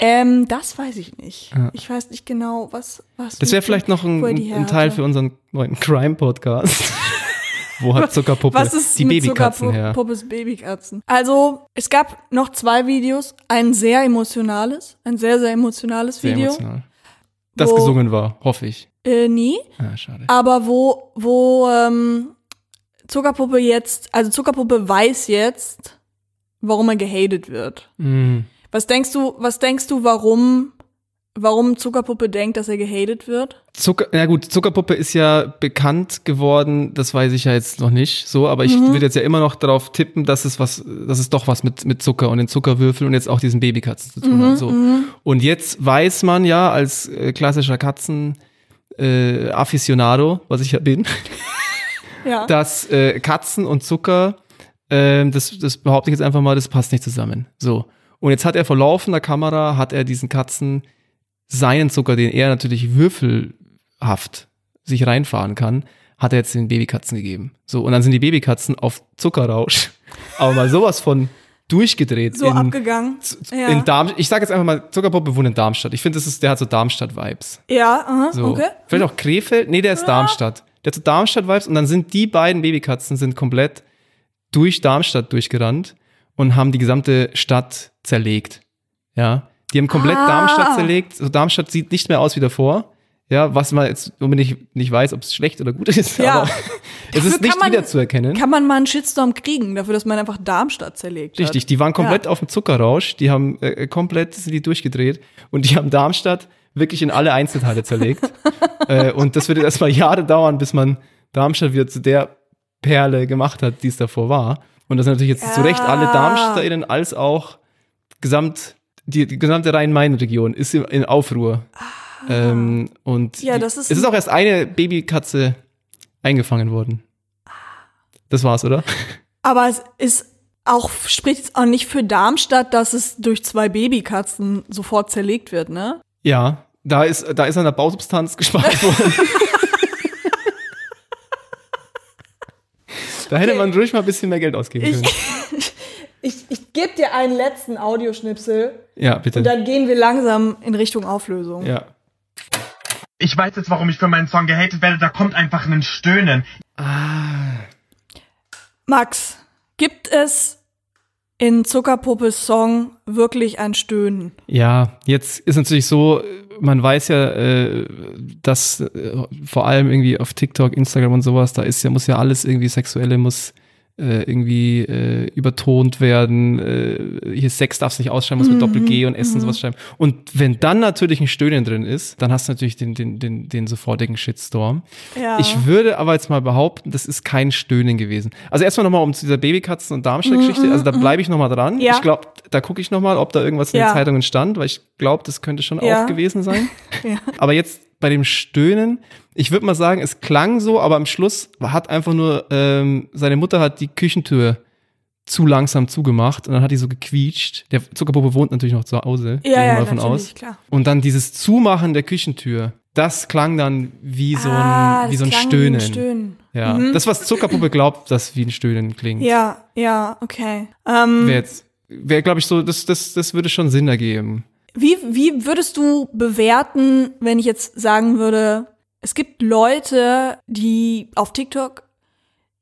Ähm, das weiß ich nicht. Ja. Ich weiß nicht genau, was. was Das wäre vielleicht noch ein, ein Teil her für unseren neuen Crime-Podcast. Wo hat Zuckerpuppe Was ist die mit Babykatzen her? Zuckerpuppes Babykatzen? Also, es gab noch zwei Videos. Ein sehr emotionales, ein sehr, sehr emotionales Sehr Video. emotional. Das Wo- gesungen war, hoffe ich. Äh, nie. Ah, schade. Aber wo, wo ähm, Zuckerpuppe jetzt, also Zuckerpuppe weiß jetzt, warum er gehatet wird. Mm. Was denkst du, was denkst du, warum, warum Zuckerpuppe denkt, dass er gehatet wird? Zucker, na gut, Zuckerpuppe ist ja bekannt geworden, das weiß ich ja jetzt noch nicht so, aber ich Mhm. würde jetzt ja immer noch darauf tippen, dass es was, dass es doch was mit, mit Zucker und den Zuckerwürfeln und jetzt auch diesen Babykatzen zu tun Mhm, hat. So. Und jetzt weiß man ja als äh, klassischer Katzen äh, Aficionado, was ich ja bin, Ja. dass äh, Katzen und Zucker, ähm, das, das behaupte ich jetzt einfach mal, das passt nicht zusammen. So. Und jetzt hat er vor laufender Kamera, hat er diesen Katzen seinen Zucker, den er natürlich würfelhaft sich reinfahren kann, hat er jetzt den Babykatzen gegeben. So, und dann sind die Babykatzen auf Zuckerrausch, aber mal sowas von durchgedreht. so in, abgegangen. Ja. in Darm, ich sage jetzt einfach mal, Zuckerpuppe wohnt in Darmstadt. Ich finde, das ist, der hat so Darmstadt-Vibes. Ja, aha, So. okay. Vielleicht auch Krefeld? Nee, der ist Darmstadt. Der hat so Darmstadt-Vibes und dann sind die beiden Babykatzen sind komplett durch Darmstadt durchgerannt und haben die gesamte Stadt zerlegt. Ja. Die haben komplett Ah. Darmstadt zerlegt. So Darmstadt sieht nicht mehr aus wie davor. Ja, was man jetzt unbedingt nicht weiß, ob es schlecht oder gut ist, Ja. aber es ist nicht man- wiederzuerkennen. Kann man mal einen Shitstorm kriegen, dafür, dass man einfach Darmstadt zerlegt hat. Richtig, die waren komplett Ja. auf dem Zuckerrausch, die haben äh, komplett sind die durchgedreht und die haben Darmstadt wirklich in alle Einzelteile zerlegt. äh, und das wird jetzt erstmal Jahre dauern, bis man Darmstadt wieder zu der Perle gemacht hat, die es davor war. Und das sind natürlich jetzt zu Recht alle Ja. DarmstädterInnen als auch gesamt, die, die gesamte Rhein-Main-Region ist in, Aufruhr. Ähm, und Ah. Ja, die- ist es ist auch erst eine Babykatze eingefangen worden. Das war's, oder? Aber es ist auch, spricht jetzt auch nicht für Darmstadt, dass es durch zwei Babykatzen sofort zerlegt wird, ne? Ja, da ist, da ist an der Bausubstanz gespart worden. Da hätte Okay. man ruhig mal ein bisschen mehr Geld ausgeben Ich, können. ich, ich gebe dir einen letzten Audioschnipsel Ja, bitte. und dann gehen wir langsam in Richtung Auflösung. ja. Ich weiß jetzt, warum ich für meinen Song gehatet werde. Da kommt einfach ein Stöhnen. Max, gibt es in Zuckerpuppes Song wirklich ein Stöhnen? Ja, jetzt ist natürlich so, man weiß ja, äh, dass äh, vor allem irgendwie auf TikTok, Instagram und sowas, da ist ja, muss ja alles irgendwie sexuelle, muss äh, irgendwie äh, übertont werden. Äh, hier Sex darf es nicht ausschreiben, muss mit Doppel-G und S und sowas schreiben. Und wenn dann natürlich ein Stöhnen drin ist, dann hast du natürlich den, den, den, den sofortigen Shitstorm. Ja. Ich würde aber jetzt mal behaupten, das ist kein Stöhnen gewesen. Also erstmal nochmal um zu dieser Babykatzen- und Darmstadt-Geschichte, also da bleibe ich nochmal dran. Mhm, Ja. Ich glaube, da gucke ich nochmal, ob da irgendwas in Ja. den Zeitungen stand, weil ich glaube, das könnte schon auch gewesen sein. Ja. Aber jetzt bei dem Stöhnen, ich würde mal sagen, es klang so, aber am Schluss hat einfach nur, ähm, seine Mutter hat die Küchentür zu langsam zugemacht und dann hat die so gequietscht. Der Zuckerpuppe wohnt natürlich noch zu Hause, Ja, ja, mal von natürlich, aus. klar. Und dann dieses Zumachen der Küchentür, das klang dann wie so ein, Ah, wie so ein Stöhnen. Ein Stöhnen. Ja, das, was Zuckerpuppe glaubt, dass wie ein Stöhnen klingt. Ja, ja, okay. Ähm, Wäre jetzt, wäre, glaube ich, so, das, das, das würde schon Sinn ergeben. Wie, wie würdest du bewerten, wenn ich jetzt sagen würde, es gibt Leute, die auf TikTok,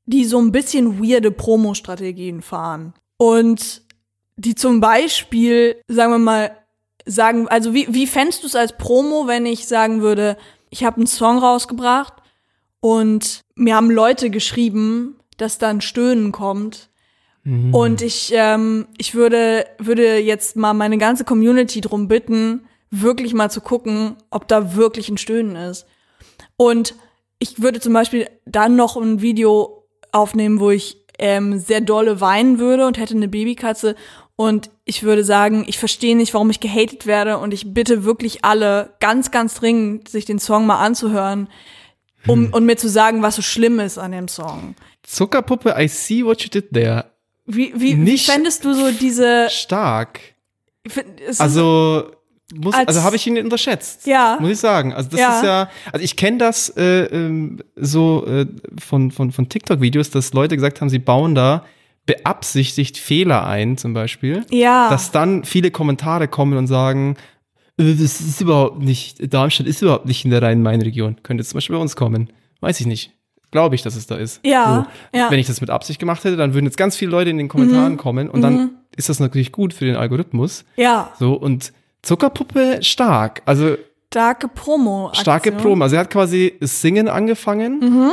die so ein bisschen weirde Promo-Strategien fahren und die zum Beispiel, sagen wir mal, sagen, also wie, wie fändest du es als Promo, wenn ich sagen würde, ich habe einen Song rausgebracht und mir haben Leute geschrieben, dass da ein Stöhnen kommt und ich, ähm, ich würde, würde jetzt mal meine ganze Community drum bitten, wirklich mal zu gucken, ob da wirklich ein Stöhnen ist. Und ich würde zum Beispiel dann noch ein Video aufnehmen, wo ich ähm, sehr dolle weinen würde und hätte eine Babykatze. Und ich würde sagen, ich verstehe nicht, warum ich gehatet werde. Und ich bitte wirklich alle ganz, ganz dringend, sich den Song mal anzuhören, um und mir zu sagen, was so schlimm ist an dem Song. Zuckerpuppe, I see what you did there. Wie, wie, wie Nicht- fändest du so diese. Stark. Also, muss, Als- also habe ich ihn unterschätzt. Ja. Muss ich sagen. Also das Ja. ist ja, also ich kenne das äh, ähm, so äh, von, von, von TikTok-Videos, dass Leute gesagt haben, sie bauen da beabsichtigt Fehler ein, zum Beispiel. ja. Dass dann viele Kommentare kommen und sagen, äh, das ist überhaupt nicht, Darmstadt ist überhaupt nicht in der Rhein-Main-Region. Könnte zum Beispiel bei uns kommen. Weiß ich nicht. Glaube ich, dass es da ist. Ja, So. ja. Wenn ich das mit Absicht gemacht hätte, dann würden jetzt ganz viele Leute in den Kommentaren Mhm. kommen und dann ist das natürlich gut für den Algorithmus. ja, So, und Zuckerpuppe stark. Also starke Promo. starke Promo. Also er hat quasi das Singen angefangen Mhm.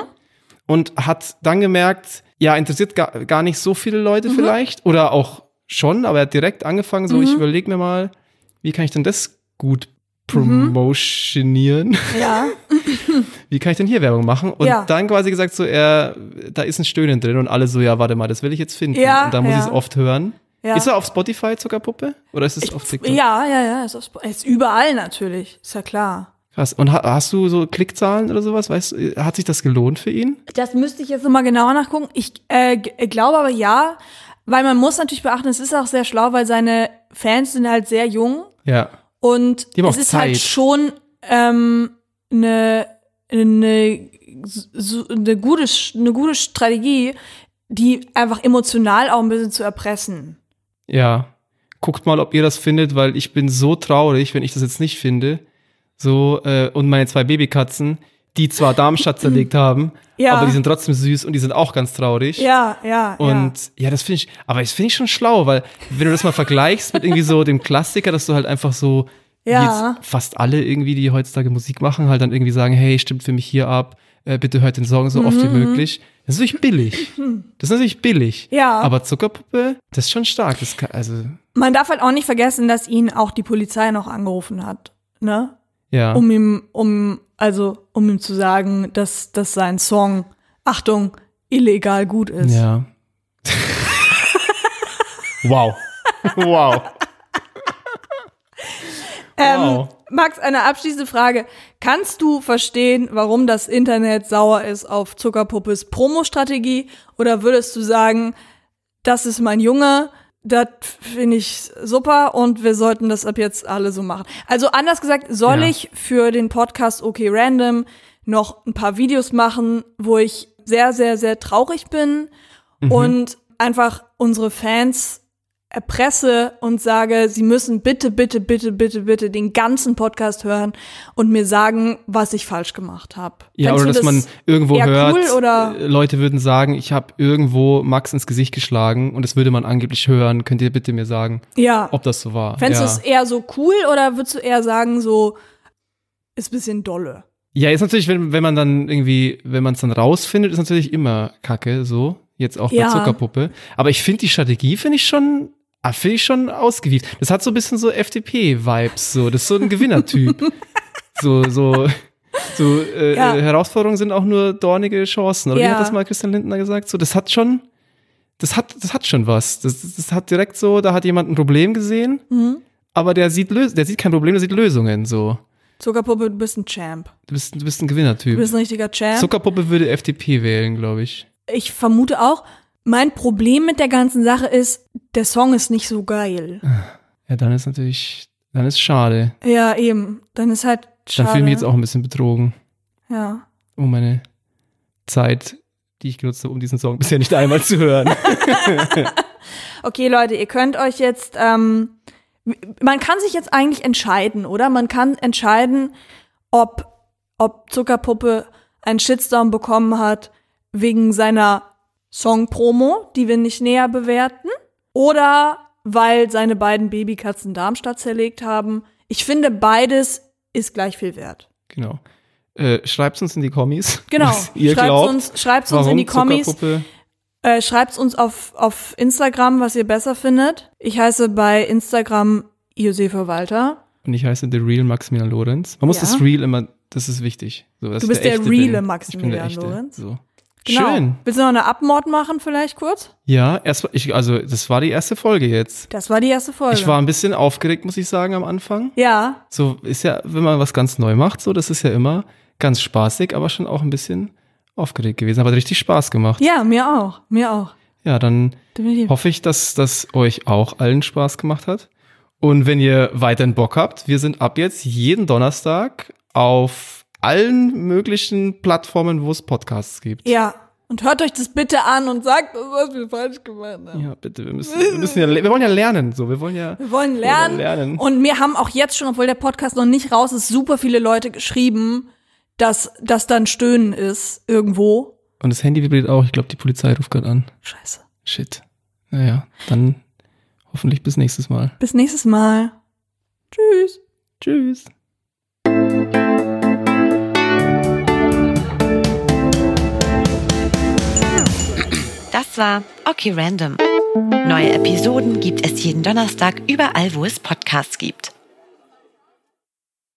und hat dann gemerkt, ja, interessiert gar, gar nicht so viele Leute Mhm. vielleicht. Oder auch schon, aber er hat direkt angefangen, so, ich überlege mir mal, wie kann ich denn das gut Mhm. promotionieren? Ja, Wie kann ich denn hier Werbung machen? Und Ja. dann quasi gesagt, so, er, da ist ein Stöhnen drin und alle so, ja, warte mal, das will ich jetzt finden. Ja, und da muss ja. ich es oft hören. ja. Ist er auf Spotify, Zuckerpuppe? Oder ist es auf TikTok? Ja, ja, ja, ist, auf Sp- ist überall natürlich, ist ja klar. Krass. Und ha hast du so Klickzahlen oder sowas? Weißt hat sich das gelohnt für ihn? Das müsste ich jetzt nochmal genauer nachgucken. Ich äh, glaube aber ja, weil man muss natürlich beachten, es ist auch sehr schlau, weil seine Fans sind halt sehr jung Ja. und es ist Zeit. halt schon ähm, eine eine so, eine gute eine gute Strategie, die einfach emotional auch ein bisschen zu erpressen. Ja. Guckt mal, ob ihr das findet, weil ich bin so traurig, wenn ich das jetzt nicht finde. So, äh, und meine zwei Babykatzen, die zwar Darmstadt zerlegt haben, Ja. aber die sind trotzdem süß und die sind auch ganz traurig. Ja, ja, Und ja, das finde ich, aber das finde ich schon schlau, weil wenn du das mal vergleichst mit irgendwie so dem Klassiker, dass du halt einfach so, Ja. jetzt fast alle irgendwie, die heutzutage Musik machen, halt dann irgendwie sagen, hey, stimmt für mich hier ab, äh, bitte hört den Song so oft wie Mhm. möglich. Das ist natürlich billig. Das ist natürlich billig. Ja. Aber Zuckerpuppe, das ist schon stark. Das kann, also, Man darf halt auch nicht vergessen, dass ihn auch die Polizei noch angerufen hat, ne? ja. Um ihm, um, also, um ihm zu sagen, dass, dass sein Song, Achtung, illegal gut ist. ja. wow. wow. Ähm, Wow. Max, eine abschließende Frage. Kannst du verstehen, warum das Internet sauer ist auf Zuckerpuppes Promo-Strategie? Oder würdest du sagen, das ist mein Junge, das finde ich super und wir sollten das ab jetzt alle so machen? Also anders gesagt, soll Ja. ich für den Podcast OK Random noch ein paar Videos machen, wo ich sehr, sehr, sehr traurig bin Mhm. und einfach unsere Fans erpresse und sage, sie müssen bitte, bitte, bitte, bitte, bitte den ganzen Podcast hören und mir sagen, was ich falsch gemacht habe. Ja, oder dass man irgendwo hört, cool oder- äh, Leute würden sagen, ich habe irgendwo Max ins Gesicht geschlagen und das würde man angeblich hören. Könnt ihr bitte mir sagen, Ja. ob das so war? Fändest ja. du es eher so cool oder würdest du eher sagen, so, ist ein bisschen dolle? ja, ist natürlich, wenn, wenn man dann irgendwie, wenn man es dann rausfindet, ist natürlich immer Kacke, so. Jetzt auch Ja. bei Zuckerpuppe. Aber ich finde die Strategie, finde ich schon, ah, finde ich schon ausgewieft. Das hat so ein bisschen so FDP-Vibes, so. Das ist so ein Gewinnertyp. so, so, so, äh, Ja. äh, Herausforderungen sind auch nur dornige Chancen. Oder wie Ja. hat das mal Christian Lindner gesagt? So, das hat schon, das hat, das hat schon was. Das, das, das hat direkt so, da hat jemand ein Problem gesehen, Mhm. aber der sieht, der sieht kein Problem, der sieht Lösungen, so. Zuckerpuppe, du bist ein Champ. Du bist, du bist ein Gewinnertyp. Du bist ein richtiger Champ. Zuckerpuppe würde FDP wählen, glaube ich. ich vermute auch, Mein Problem mit der ganzen Sache ist, der Song ist nicht so geil. Ja, dann ist natürlich, dann ist schade. Ja, eben. Dann ist halt schade. Dann fühle ich mich jetzt auch ein bisschen betrogen. Ja. Um meine Zeit, die ich genutzt habe, um diesen Song bisher nicht einmal zu hören. Okay, Leute, ihr könnt euch jetzt, ähm, man kann sich jetzt eigentlich entscheiden, oder? Man kann entscheiden, ob, ob Zuckerpuppe einen Shitstorm bekommen hat wegen seiner Song-Promo, die wir nicht näher bewerten, oder weil seine beiden Babykatzen Darmstadt zerlegt haben. Ich finde, beides ist gleich viel wert. genau. Äh, schreibt uns in die Kommis. Genau. Ihr schreibt glaubt, uns, schreibt's uns in die Kommis. Äh, schreibt's uns auf, auf Instagram, was ihr besser findet. Ich heiße bei Instagram Josefa Walter. Und ich heiße The Real Maximilian Lorenz. Man muss Ja. das Real immer, das ist wichtig. So, dass Du bist der Echte reale der Maximilian. Lorenz. So. Genau. Schön. Willst du noch eine Abmord machen, vielleicht kurz? Ja, erst, ich, also das war die erste Folge jetzt. Das war die erste Folge. Ich war ein bisschen aufgeregt, muss ich sagen, am Anfang. ja, So ist ja, wenn man was ganz neu macht, so, das ist ja immer ganz spaßig, aber schon auch ein bisschen aufgeregt gewesen. Aber hat richtig Spaß gemacht. ja, mir auch, mir auch. Ja, dann Definitiv. hoffe ich, dass das euch auch allen Spaß gemacht hat. Und wenn ihr weiterhin Bock habt, wir sind ab jetzt jeden Donnerstag auf allen möglichen Plattformen, wo es Podcasts gibt. Ja, und hört euch das bitte an und sagt, das, was wir falsch gemacht haben. Ja, bitte, wir müssen, wir müssen ja, wir wollen ja lernen, so, wir wollen ja, Wir wollen lernen. lernen. Und mir haben auch jetzt schon, obwohl der Podcast noch nicht raus ist, super viele Leute geschrieben, dass das dann Stöhnen ist irgendwo. Und das Handy vibriert auch, ich glaube, die Polizei ruft gerade an. Scheiße. Shit. Naja, dann hoffentlich bis nächstes Mal. Bis nächstes Mal. Tschüss. Tschüss. Das war Okay Random. Neue Episoden gibt es jeden Donnerstag überall, wo es Podcasts gibt.